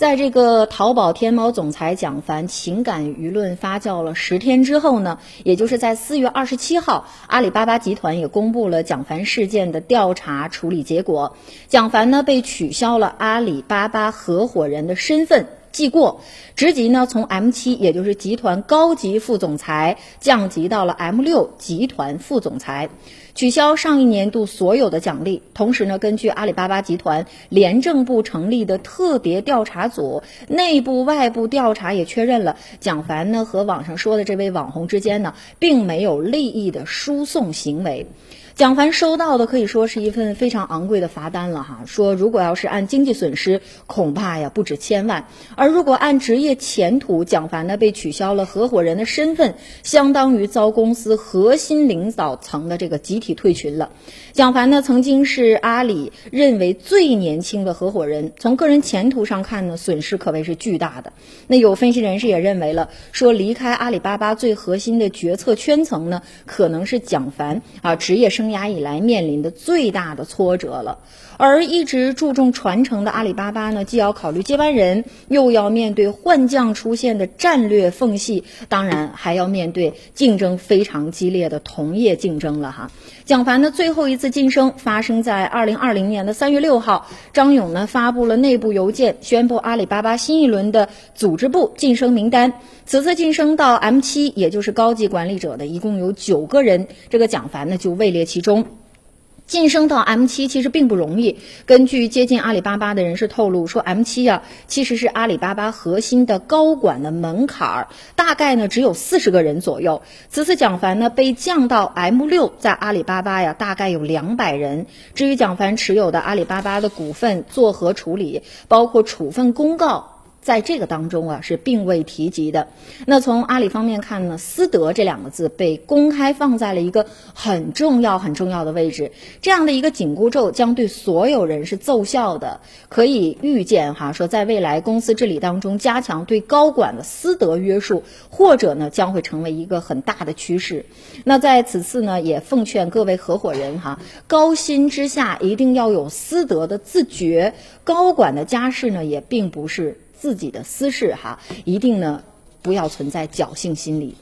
在这个淘宝天猫总裁蒋凡情感舆论发酵了十天之后呢，也就是在四月二十七号，阿里巴巴集团也公布了蒋凡事件的调查处理结果。蒋凡呢被取消了阿里巴巴合伙人的身份。记过，职级呢从 M 七，也就是集团高级副总裁降级到了 M 六集团副总裁，取消上一年度所有的奖励。同时呢，根据阿里巴巴集团廉政部成立的特别调查组内部外部调查也确认了，蒋凡呢和网上说的这位网红之间呢，并没有利益的输送行为。蒋凡收到的可以说是一份非常昂贵的罚单了哈。说如果要是按经济损失，恐怕呀不止千万；而如果按职业前途，蒋凡呢被取消了合伙人的身份，相当于遭公司核心领导层的这个集体退群了。蒋凡呢曾经是阿里认为最年轻的合伙人，从个人前途上看呢，损失可谓是巨大的。那有分析人士也认为了，说离开阿里巴巴最核心的决策圈层呢，可能是蒋凡啊职业生生涯以来面临的最大的挫折了。而一直注重传承的阿里巴巴呢，既要考虑接班人，又要面对换将出现的战略缝隙，当然还要面对竞争非常激烈的同业竞争了哈。蒋凡的最后一次晋升发生在二零二零年的三月六号，张勇呢发布了内部邮件，宣布阿里巴巴新一轮的组织部晋升名单。此次晋升到 M 七，也就是高级管理者的一共有九个人，这个蒋凡呢就位列其中。晋升到 M 七其实并不容易。根据接近阿里巴巴的人士透露，说 M 七啊，其实是阿里巴巴核心的高管的门槛儿，大概呢只有四十个人左右。此次蒋凡呢被降到 M 六，在阿里巴巴呀大概有两百人。至于蒋凡持有的阿里巴巴的股份作何处理，包括处分公告。在这个当中啊，是并未提及的。那从阿里方面看呢，私德这两个字被公开放在了一个很重要、很重要的位置。这样的一个紧箍咒将对所有人是奏效的。可以预见哈，说在未来公司治理当中，加强对高管的私德约束，或者呢将会成为一个很大的趋势。那在此次呢，也奉劝各位合伙人哈，高薪之下一定要有私德的自觉。高管的家世呢，也并不是。自己的私事哈，一定呢不要存在侥幸心理。